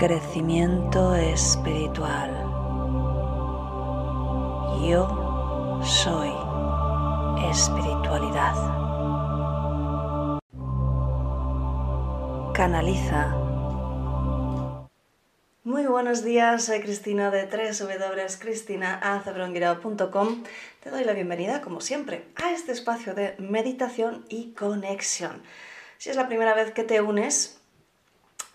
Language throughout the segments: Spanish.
crecimiento espiritual. Yo soy espiritualidad. Canaliza. Muy buenos días, soy Cristina de www.cristinaacebrongirao.com. Te doy la bienvenida, como siempre, a este espacio de meditación y conexión. Si es la primera vez que te unes,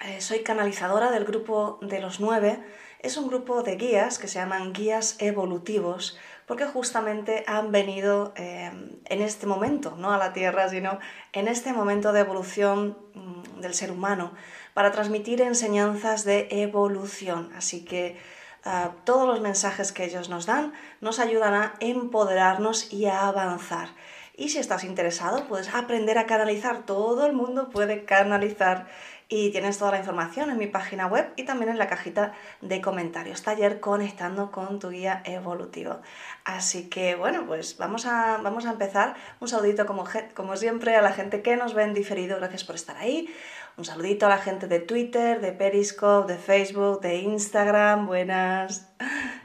eh, soy canalizadora del grupo de los nueve. Es un grupo de guías que se llaman guías evolutivos porque justamente han venido eh, en este momento, no a la Tierra, sino en este momento de evolución mm, del ser humano, para transmitir enseñanzas de evolución. Así que eh, todos los mensajes que ellos nos dan nos ayudan a empoderarnos y a avanzar. Y si estás interesado, puedes aprender a canalizar. Todo el mundo puede canalizar y tienes toda la información en mi página web y también en la cajita de comentarios. Taller conectando con tu guía evolutivo. Así que bueno, pues vamos a, vamos a empezar. Un saludito como, como siempre a la gente que nos ve en diferido. Gracias por estar ahí. Un saludito a la gente de Twitter, de Periscope, de Facebook, de Instagram. Buenas.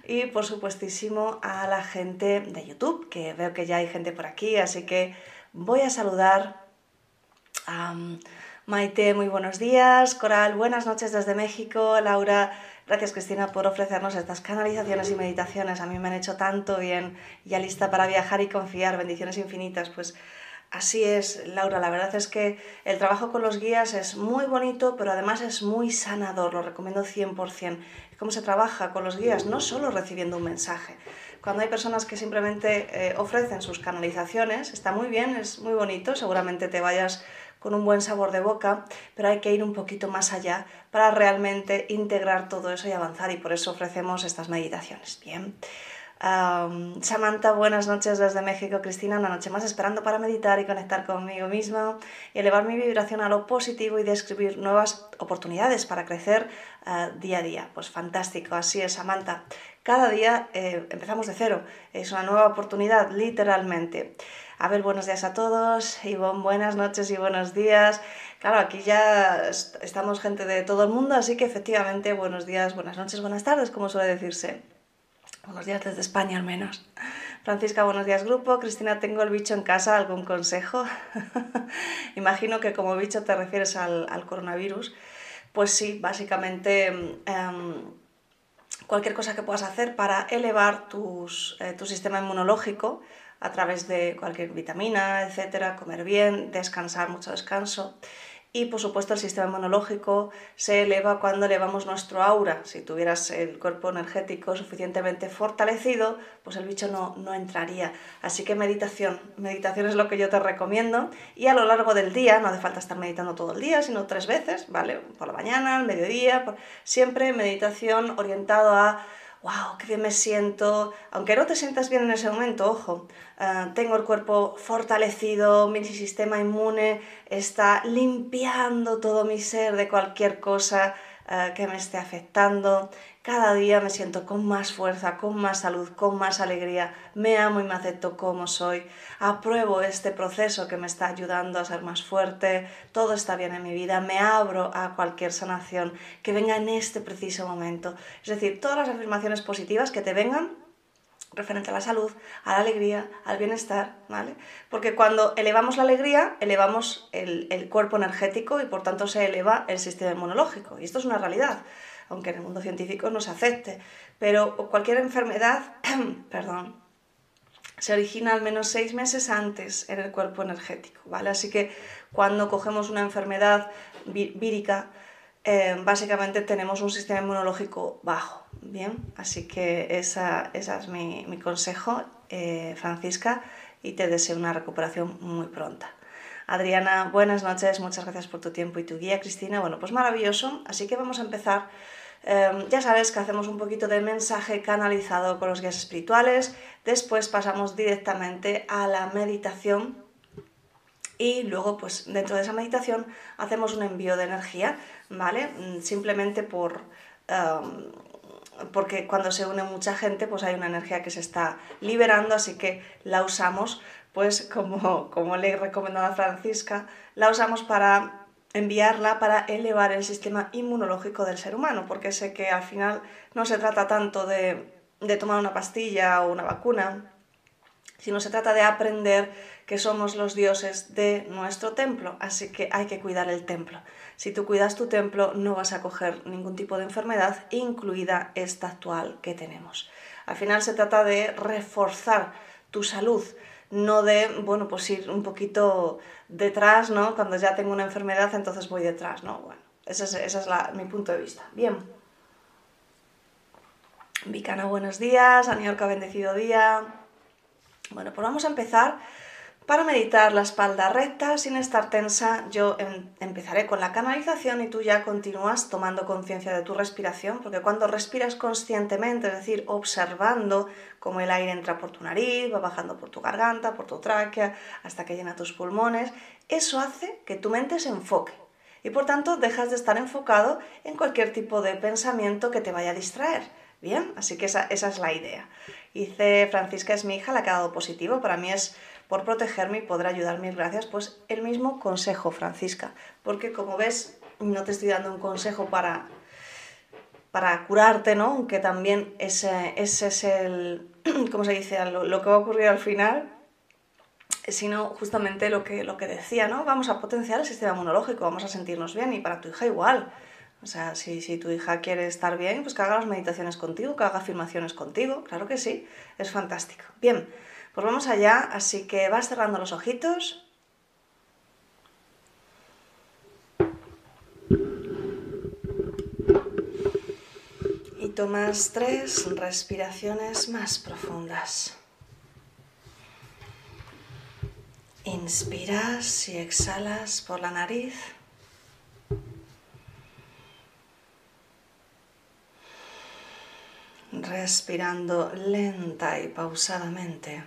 Y por supuestísimo a la gente de YouTube, que veo que ya hay gente por aquí, así que voy a saludar a... Maite, muy buenos días. Coral, buenas noches desde México. Laura, gracias Cristina por ofrecernos estas canalizaciones y meditaciones. A mí me han hecho tanto bien. Ya lista para viajar y confiar. Bendiciones infinitas. Pues así es, Laura. La verdad es que el trabajo con los guías es muy bonito, pero además es muy sanador. Lo recomiendo 100%. ¿Cómo se trabaja con los guías? No solo recibiendo un mensaje. Cuando hay personas que simplemente eh, ofrecen sus canalizaciones, está muy bien, es muy bonito. Seguramente te vayas con un buen sabor de boca, pero hay que ir un poquito más allá para realmente integrar todo eso y avanzar y por eso ofrecemos estas meditaciones. Bien. Samantha, buenas noches desde México. Cristina, una noche más esperando para meditar y conectar conmigo misma y elevar mi vibración a lo positivo y describir nuevas oportunidades para crecer ah, día a día. Pues fantástico, así es, Samantha. Cada día eh, empezamos de cero, es una nueva oportunidad, literalmente. A ver, buenos días a todos. Ivonne, buenas noches y buenos días. Claro, aquí ya estamos gente de todo el mundo, así que efectivamente buenos días, buenas noches, buenas tardes, como suele decirse. Buenos días desde España al menos. Francisca, buenos días grupo. Cristina, tengo el bicho en casa, ¿algún consejo? Imagino que como bicho te refieres al, coronavirus. Pues sí, básicamente em, cualquier cosa que puedas hacer para elevar eh, tu sistema inmunológico a través de cualquier vitamina, etcétera, comer bien, descansar, mucho descanso. Y por supuesto el sistema inmunológico se eleva cuando elevamos nuestro aura. Si tuvieras el cuerpo energético suficientemente fortalecido, pues el bicho no, no entraría. Así que meditación, meditación es lo que yo te recomiendo. Y a lo largo del día, no hace falta estar meditando todo el día, sino tres veces, ¿vale? Por la mañana, al mediodía, siempre meditación orientado a wow, qué bien me siento, aunque no te sientas bien en ese momento, ojo, eh, tengo el cuerpo fortalecido, mi sistema inmune está limpiando todo mi ser de cualquier cosa eh, que me esté afectando. Cada día me siento con más fuerza, con más salud, con más alegría. Me amo y me acepto como soy. Apruebo este proceso que me está ayudando a ser más fuerte. Todo está bien en mi vida. Me abro a cualquier sanación que venga en este preciso momento. Es decir, todas las afirmaciones positivas que te vengan referente a la salud, a la alegría, al bienestar, ¿vale? Porque cuando elevamos la alegría, elevamos el, el, cuerpo energético y por tanto se eleva el sistema inmunológico. Y esto es una realidad, aunque en el mundo científico no se acepte. Pero cualquier enfermedad, perdón, se origina al menos seis meses antes en el cuerpo energético, ¿vale? Así que cuando cogemos una enfermedad vírica, eh, básicamente tenemos un sistema inmunológico bajo, ¿bien? Así que esa, esa es mi, mi consejo, eh, Francisca, y te deseo una recuperación muy pronta. Adriana, buenas noches, muchas gracias por tu tiempo y tu guía, Cristina. Bueno, pues maravilloso, así que vamos a empezar. Eh, ya sabes que hacemos un poquito de mensaje canalizado con los guías espirituales, después pasamos directamente a la meditación y luego pues dentro de esa meditación hacemos un envío de energía, ¿vale? Mm, simplemente por... porque cuando se une mucha gente pues hay una energía que se está liberando, así que la usamos pues como, como le he recomendado a Francisca, la usamos para enviarla para elevar el sistema inmunológico del ser humano, porque sé que al final no se trata tanto de, de tomar una pastilla o una vacuna, sino se trata de aprender que somos los dioses de nuestro templo, así que hay que cuidar el templo. Si tú cuidas tu templo no vas a coger ningún tipo de enfermedad, incluida esta actual que tenemos. Al final se trata de reforzar tu salud, no de, bueno, pues ir un poquito detrás, ¿no? Cuando ya tengo una enfermedad, entonces voy detrás, ¿no? Bueno, ese es, mi punto de vista. Bien. Vicana, buenos días. Aniorca, bendecido día. Bueno, pues vamos a empezar. Para meditar la espalda recta sin estar tensa, yo em, empezaré con la canalización y tú ya continúas tomando conciencia de tu respiración, porque cuando respiras conscientemente, es decir, observando cómo el aire entra por tu nariz, va bajando por tu garganta, por tu tráquea, hasta que llena tus pulmones, eso hace que tu mente se enfoque y por tanto dejas de estar enfocado en cualquier tipo de pensamiento que te vaya a distraer. Bien, así que esa, es la idea. Dice Francisca es mi hija, la ha quedado positivo. Para mí es por protegerme y poder ayudar, mil gracias. Pues el mismo consejo, Francisca, porque como ves, no te estoy dando un consejo para, para curarte, ¿no? Aunque también ese, ese es el, ¿cómo se dice? Lo, lo que va a ocurrir al final, sino justamente lo que, lo que decía, ¿no? Vamos a potenciar el sistema inmunológico, vamos a sentirnos bien y para tu hija igual. O sea, si, si, tu hija quiere estar bien, pues que haga las meditaciones contigo, que haga afirmaciones contigo, claro que sí, es fantástico. Bien, pues vamos allá, así que vas cerrando los ojitos. Y tomas tres respiraciones más profundas. Inspiras y exhalas por la nariz. respirando lenta y pausadamente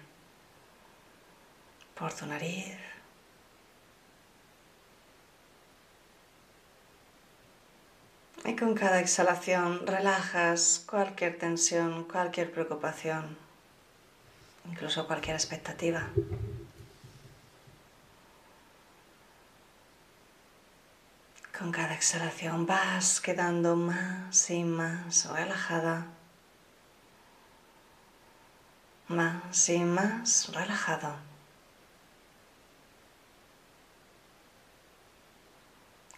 por tu nariz. Y con cada exhalación relajas cualquier tensión, cualquier preocupación, incluso cualquier expectativa. Con cada exhalación vas quedando más y más relajada más y más relajado.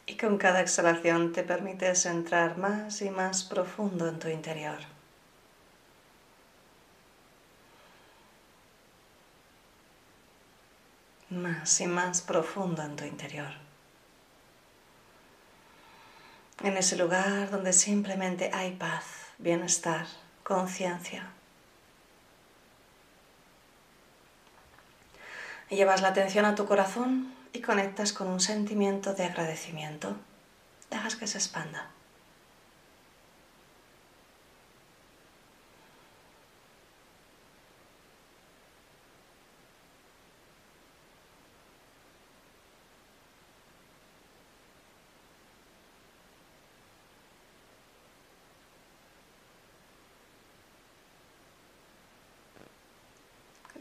Y con cada exhalación te permites entrar más y más profundo en tu interior. Más y más profundo en tu interior. En ese lugar donde simplemente hay paz, bienestar, conciencia. llevas la atención a tu corazón y conectas con un sentimiento de agradecimiento. Dejas que se expanda.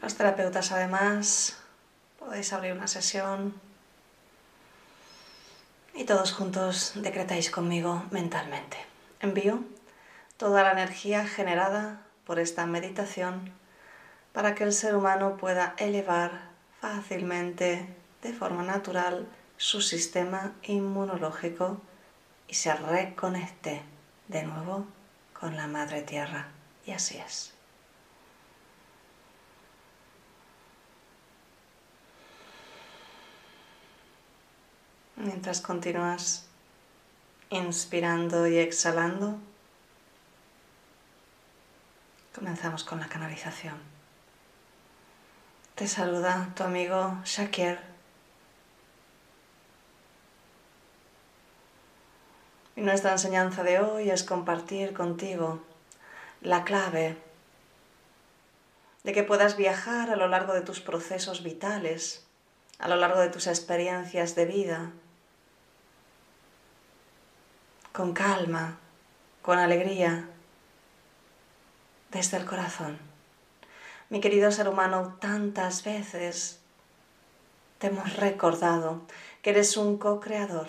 Los terapeutas además podéis abrir una sesión y todos juntos decretáis conmigo mentalmente. Envío toda la energía generada por esta meditación para que el ser humano pueda elevar fácilmente, de forma natural, su sistema inmunológico y se reconecte de nuevo con la Madre Tierra. Y así es. Mientras continúas inspirando y exhalando, comenzamos con la canalización. Te saluda tu amigo Shakir. Y nuestra enseñanza de hoy es compartir contigo la clave de que puedas viajar a lo largo de tus procesos vitales, a lo largo de tus experiencias de vida, con calma, con alegría, desde el corazón. Mi querido ser humano, tantas veces te hemos recordado que eres un co-creador,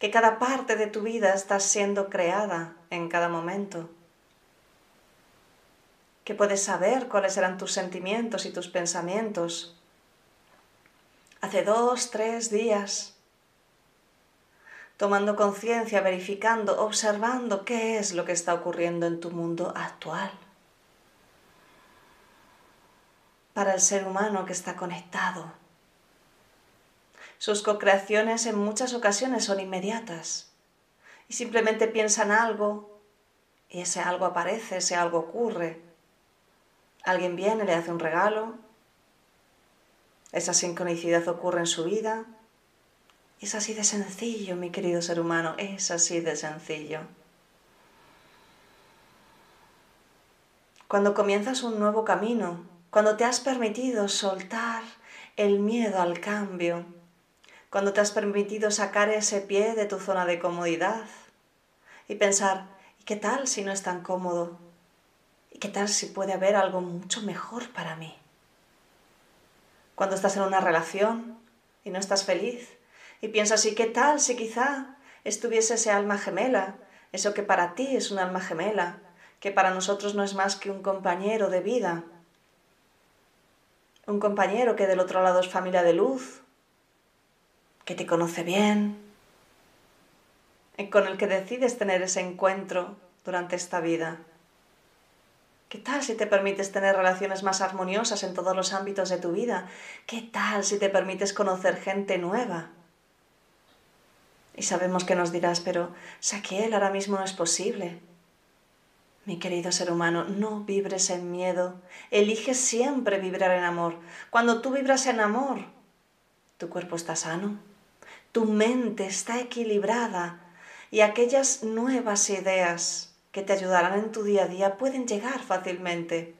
que cada parte de tu vida está siendo creada en cada momento, que puedes saber cuáles eran tus sentimientos y tus pensamientos. Hace dos, tres días tomando conciencia, verificando, observando qué es lo que está ocurriendo en tu mundo actual. Para el ser humano que está conectado. Sus co-creaciones en muchas ocasiones son inmediatas y simplemente piensan algo y ese algo aparece, ese algo ocurre. Alguien viene, le hace un regalo, esa sincronicidad ocurre en su vida. Es así de sencillo, mi querido ser humano, es así de sencillo. Cuando comienzas un nuevo camino, cuando te has permitido soltar el miedo al cambio, cuando te has permitido sacar ese pie de tu zona de comodidad y pensar, ¿y qué tal si no es tan cómodo? ¿Y qué tal si puede haber algo mucho mejor para mí? Cuando estás en una relación y no estás feliz y piensas, ¿y qué tal si quizá estuviese ese alma gemela, eso que para ti es un alma gemela, que para nosotros no es más que un compañero de vida? Un compañero que del otro lado es familia de luz, que te conoce bien, con el que decides tener ese encuentro durante esta vida. ¿Qué tal si te permites tener relaciones más armoniosas en todos los ámbitos de tu vida? ¿Qué tal si te permites conocer gente nueva? Y sabemos que nos dirás, pero Saquiel, ahora mismo no es posible. Mi querido ser humano, no vibres en miedo. Elige siempre vibrar en amor. Cuando tú vibras en amor, tu cuerpo está sano, tu mente está equilibrada y aquellas nuevas ideas que te ayudarán en tu día a día pueden llegar fácilmente.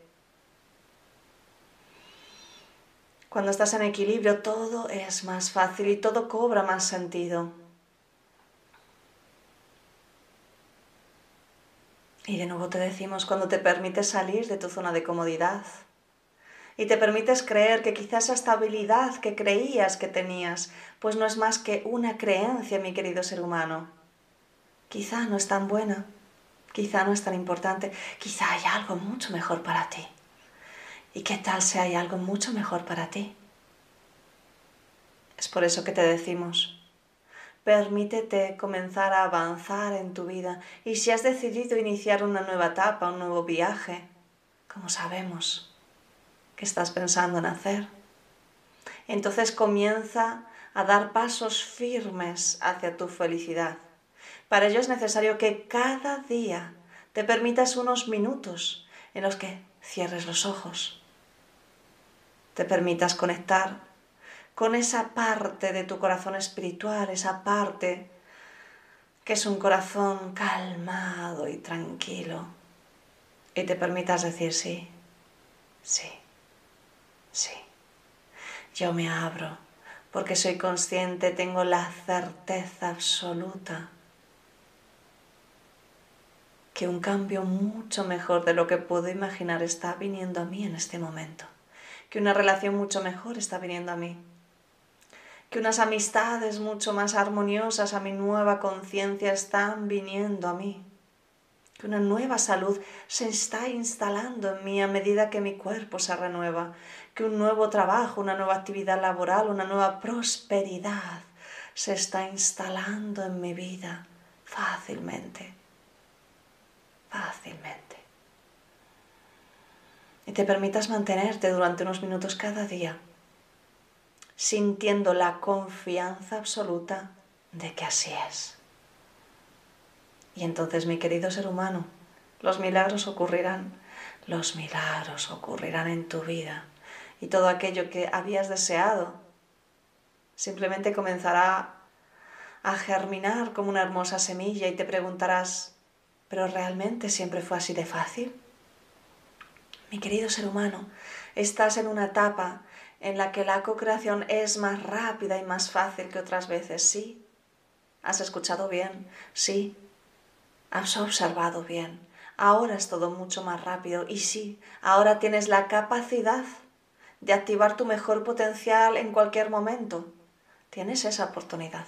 Cuando estás en equilibrio todo es más fácil y todo cobra más sentido. Y de nuevo te decimos, cuando te permites salir de tu zona de comodidad, y te permites creer que quizás esa estabilidad que creías que tenías, pues no es más que una creencia, mi querido ser humano. Quizá no es tan buena, quizá no es tan importante, quizá hay algo mucho mejor para ti. ¿Y qué tal si hay algo mucho mejor para ti? Es por eso que te decimos, permítete comenzar a avanzar en tu vida y si has decidido iniciar una nueva etapa, un nuevo viaje, como sabemos, que estás pensando en hacer. Entonces comienza a dar pasos firmes hacia tu felicidad. Para ello es necesario que cada día te permitas unos minutos en los que cierres los ojos, te permitas conectar con esa parte de tu corazón espiritual, esa parte que es un corazón calmado y tranquilo, y te permitas decir sí, sí. Sí, yo me abro porque soy consciente, tengo la certeza absoluta que un cambio mucho mejor de lo que puedo imaginar está viniendo a mí en este momento, que una relación mucho mejor está viniendo a mí, que unas amistades mucho más armoniosas a mi nueva conciencia están viniendo a mí, que una nueva salud se está instalando en mí a medida que mi cuerpo se renueva, que un nuevo trabajo, una nueva actividad laboral, una nueva prosperidad se está instalando en mi vida fácilmente, fácilmente. Y te permitas mantenerte durante unos minutos cada día, sintiendo la confianza absoluta de que así es. Y entonces, mi querido ser humano, los milagros ocurrirán, los milagros ocurrirán en tu vida y todo aquello que habías deseado simplemente comenzará a germinar como una hermosa semilla y te preguntarás, ¿pero realmente siempre fue así de fácil? Mi querido ser humano, estás en una etapa en la que la co-creación es más rápida y más fácil que otras veces, sí. ¿Has escuchado bien? Sí. ¿Has observado bien? Ahora es todo mucho más rápido y sí, ahora tienes la capacidad de activar tu mejor potencial en cualquier momento. Tienes esa oportunidad.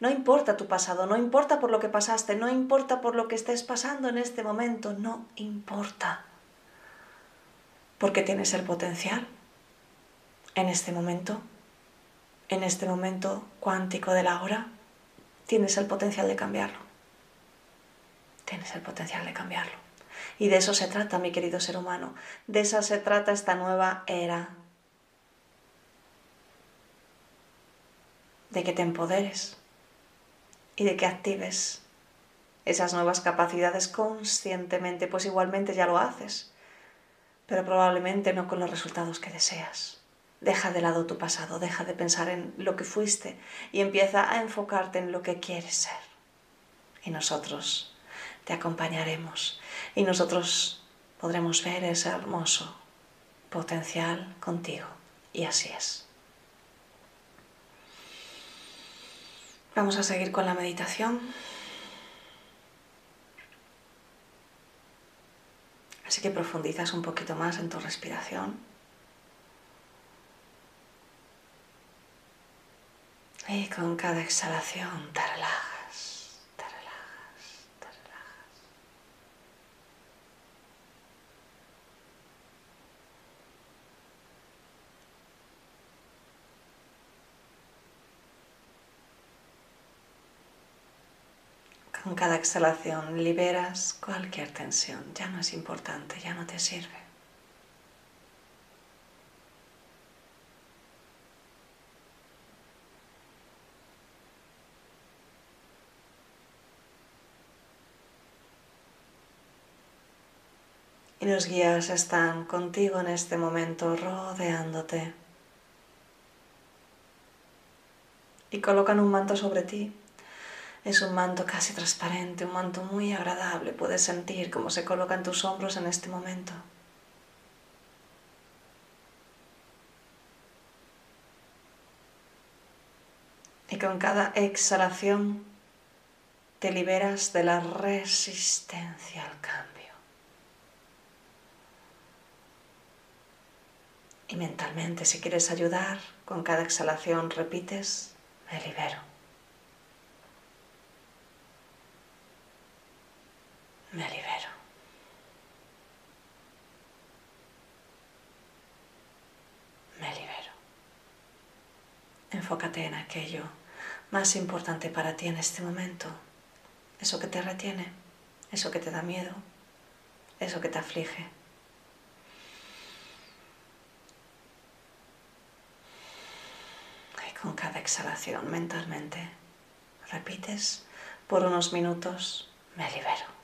No importa tu pasado, no importa por lo que pasaste, no importa por lo que estés pasando en este momento, no importa. Porque tienes el potencial en este momento, en este momento cuántico de la hora, tienes el potencial de cambiarlo. Tienes el potencial de cambiarlo. Y de eso se trata, mi querido ser humano. De eso se trata esta nueva era. De que te empoderes y de que actives esas nuevas capacidades conscientemente, pues igualmente ya lo haces, pero probablemente no con los resultados que deseas. Deja de lado tu pasado, deja de pensar en lo que fuiste y empieza a enfocarte en lo que quieres ser. Y nosotros te acompañaremos y nosotros podremos ver ese hermoso potencial contigo. Y así es. Vamos a seguir con la meditación. Así que profundizas un poquito más en tu respiración. Y con cada exhalación te relajas. Con cada exhalación liberas cualquier tensión, ya no es importante, ya no te sirve. Y los guías están contigo en este momento, rodeándote. Y colocan un manto sobre ti es un manto casi transparente, un manto muy agradable. Puedes sentir cómo se colocan tus hombros en este momento. Y con cada exhalación te liberas de la resistencia al cambio. Y mentalmente, si quieres ayudar, con cada exhalación repites, me libero. me libero. Me libero. Enfócate en aquello más importante para ti en este momento. Eso que te retiene, eso que te da miedo, eso que te aflige. Y con cada exhalación mentalmente repites por unos minutos, me libero.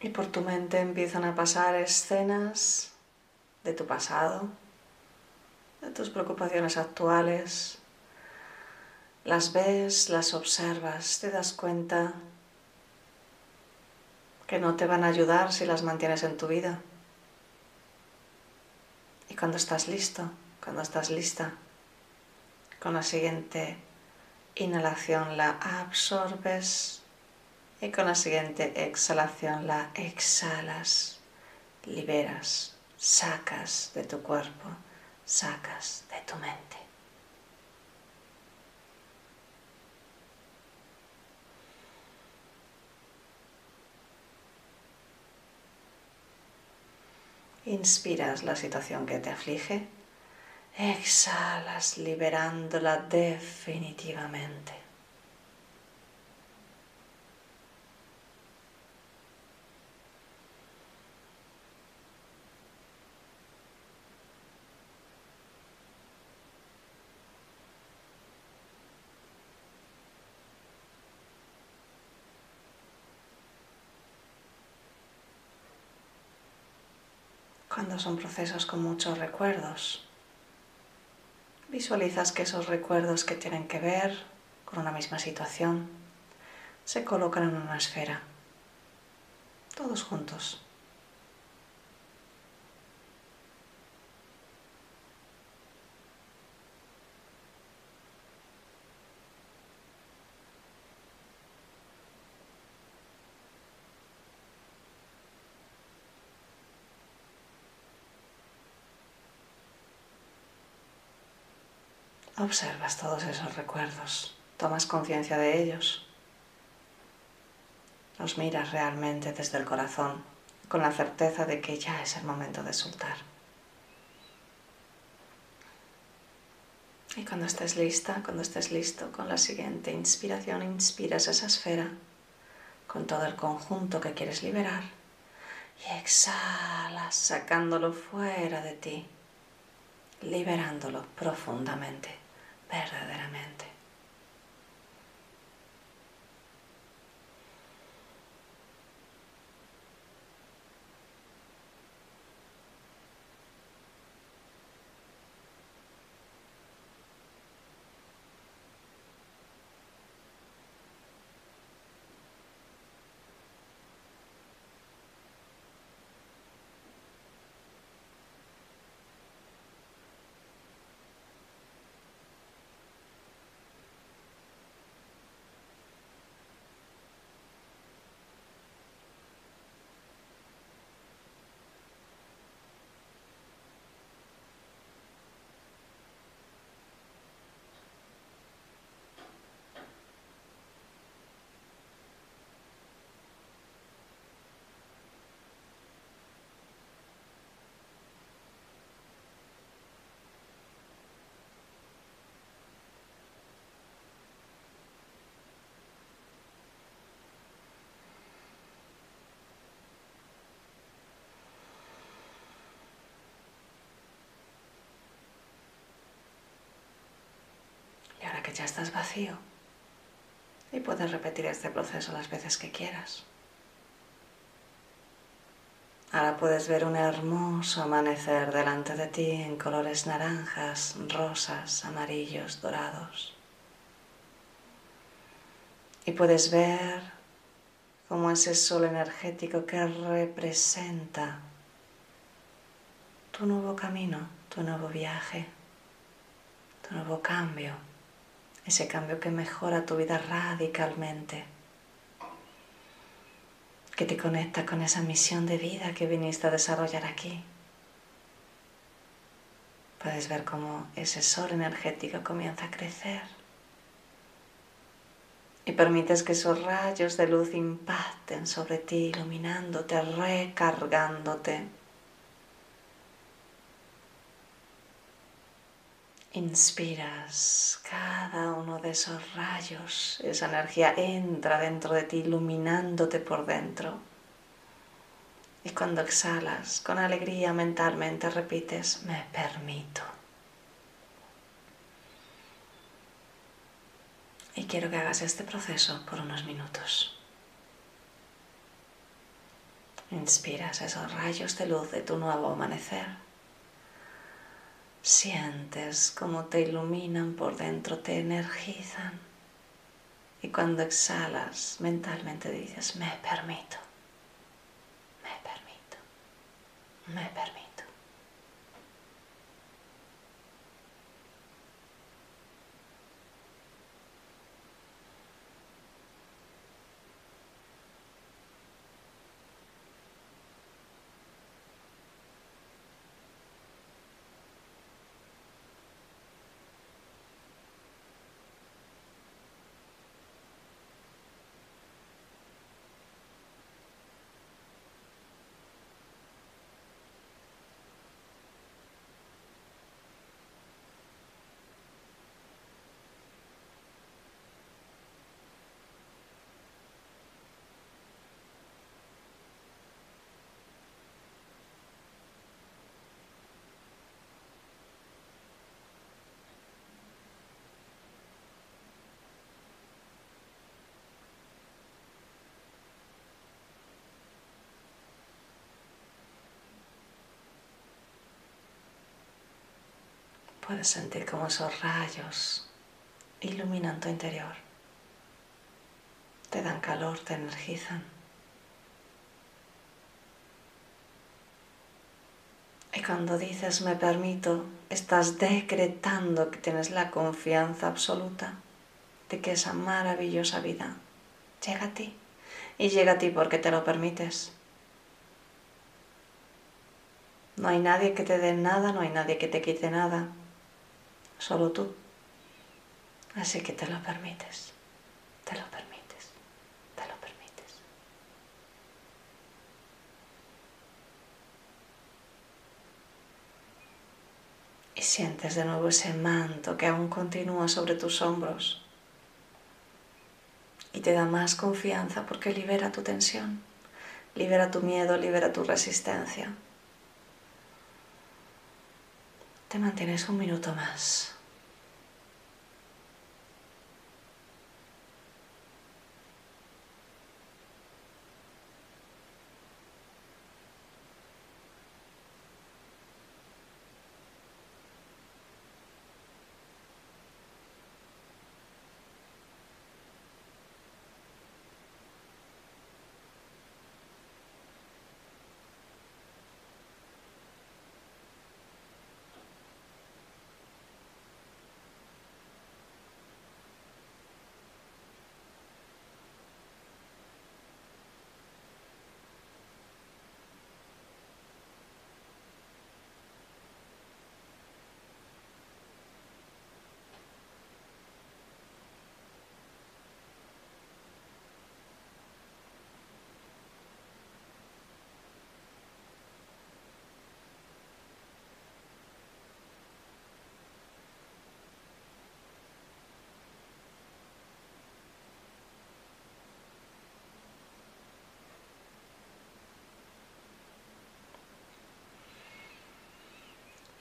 Y por tu mente empiezan a pasar escenas de tu pasado, de tus preocupaciones actuales. Las ves, las observas, te das cuenta que no te van a ayudar si las mantienes en tu vida. Y cuando estás listo, cuando estás lista, con la siguiente inhalación la absorbes y con la siguiente exhalación la exhalas, liberas, sacas de tu cuerpo, sacas de tu mente. Inspiras la situación que te aflige, exhalas liberándola definitivamente. Son procesos con muchos recuerdos. Visualizas que esos recuerdos que tienen que ver con una misma situación se colocan en una esfera, todos juntos. Observas todos esos recuerdos, tomas conciencia de ellos, los miras realmente desde el corazón, con la certeza de que ya es el momento de soltar. Y cuando estés lista, cuando estés listo con la siguiente inspiración, inspiras esa esfera con todo el conjunto que quieres liberar. Y exhalas sacándolo fuera de ti, liberándolo profundamente verdaderamente. Ya estás vacío y puedes repetir este proceso las veces que quieras. Ahora puedes ver un hermoso amanecer delante de ti en colores naranjas, rosas, amarillos, dorados. Y puedes ver cómo ese sol energético que representa tu nuevo camino, tu nuevo viaje, tu nuevo cambio ese cambio que mejora tu vida radicalmente, que te conecta con esa misión de vida que viniste a desarrollar aquí. Puedes ver cómo ese sol energético comienza a crecer y permites que esos rayos de luz impacten sobre ti, iluminándote, recargándote Inspiras cada uno de esos rayos, esa energía entra dentro de ti iluminándote por dentro. Y cuando exhalas, con alegría mentalmente repites, me permito. Y quiero que hagas este proceso por unos minutos. Inspiras esos rayos de luz de tu nuevo amanecer Sientes cómo te iluminan por dentro, te energizan. Y cuando exhalas, mentalmente dices, me permito, me permito, me permito. Puedes sentir como esos rayos iluminan tu interior. Te dan calor, te energizan. Y cuando dices me permito, estás decretando que tienes la confianza absoluta de que esa maravillosa vida llega a ti. Y llega a ti porque te lo permites. No hay nadie que te dé nada, no hay nadie que te quite nada. Solo tú. Así que te lo permites. Te lo permites. Te lo permites. Y sientes de nuevo ese manto que aún continúa sobre tus hombros y te da más confianza porque libera tu tensión, libera tu miedo, libera tu resistencia. Te mantienes un minuto más.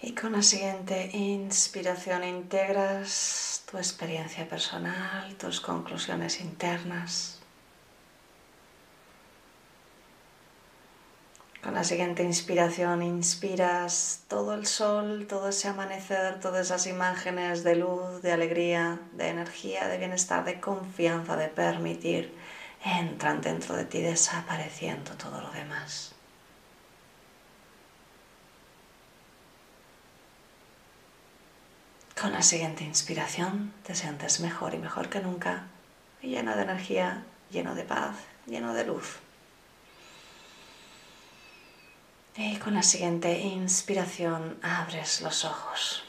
Y con la siguiente inspiración integras tu experiencia personal, tus conclusiones internas. Con la siguiente inspiración inspiras todo el sol, todo ese amanecer, todas esas imágenes de luz, de alegría, de energía, de bienestar, de confianza, de permitir, entran dentro de ti desapareciendo todo lo demás. Con la siguiente inspiración te sientes mejor y mejor que nunca, lleno de energía, lleno de paz, lleno de luz. Y con la siguiente inspiración abres los ojos.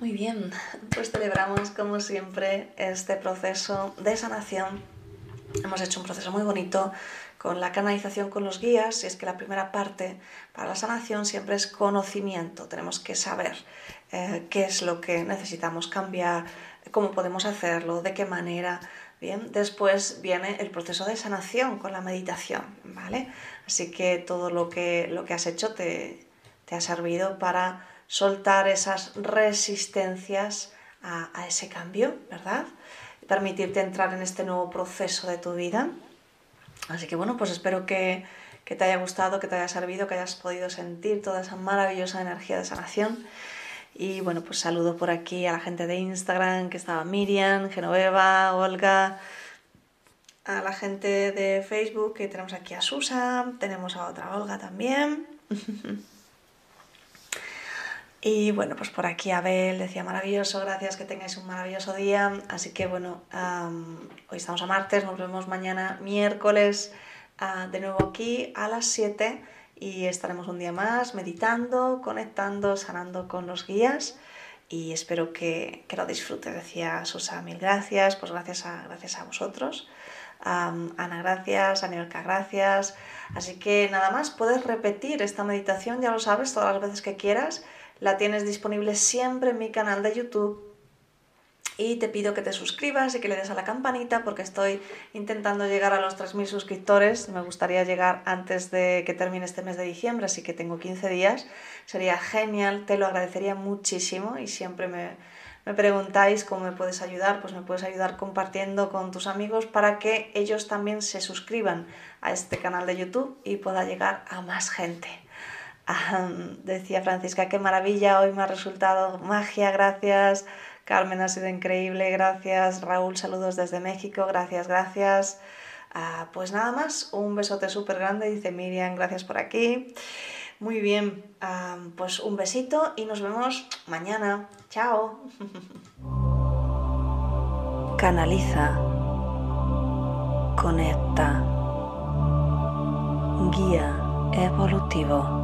Muy bien, pues celebramos como siempre este proceso de sanación. Hemos hecho un proceso muy bonito con la canalización con los guías, y es que la primera parte para la sanación siempre es conocimiento, tenemos que saber eh, qué es lo que necesitamos cambiar, cómo podemos hacerlo, de qué manera. Bien, después viene el proceso de sanación con la meditación, ¿vale? Así que todo lo que, lo que has hecho te, te ha servido para soltar esas resistencias a, a ese cambio, ¿verdad? Permitirte entrar en este nuevo proceso de tu vida. Así que bueno, pues espero que, te haya gustado, que te haya servido, que hayas podido sentir toda esa maravillosa energía de sanación. Y bueno, pues saludo por aquí a la gente de Instagram, que estaba Miriam, Genoveva, Olga, a la gente de Facebook, que tenemos aquí a Susan, tenemos a otra Olga también. y bueno, pues por aquí Abel decía maravilloso, gracias, que tengáis un maravilloso día. Así que bueno, hoy estamos a martes, nos vemos mañana miércoles ah, de nuevo aquí a las 7 y estaremos un día más meditando, conectando, sanando con los guías y espero que, que lo disfrutes. Decía Susa, mil gracias, pues gracias a, gracias a vosotros. Ana, gracias, Anielka, gracias. Así que nada más, puedes repetir esta meditación, ya lo sabes, todas las veces que quieras la tienes disponible siempre en mi canal de YouTube. Y te pido que te suscribas y que le des a la campanita porque estoy intentando llegar a los 3.000 suscriptores. Me gustaría llegar antes de que termine este mes de diciembre, así que tengo 15 días. Sería genial, te lo agradecería muchísimo y siempre me, me preguntáis cómo me puedes ayudar, pues me puedes ayudar compartiendo con tus amigos para que ellos también se suscriban a este canal de YouTube y pueda llegar a más gente. Decía Francisca, qué maravilla, hoy me ha resultado magia, gracias. Carmen ha sido increíble, gracias. Raúl, saludos desde México, gracias, gracias. Ah, pues nada más, un besote súper grande, dice Miriam, gracias por aquí. Muy bien, ah, pues un besito y nos vemos mañana. Chao. Canaliza. Conecta. Guía evolutivo.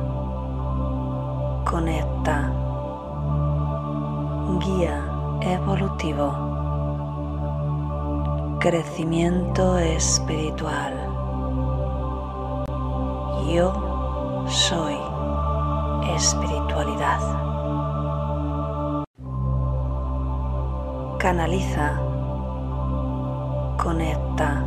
crecimiento espiritual. Yo soy espiritualidad. Canaliza, conecta,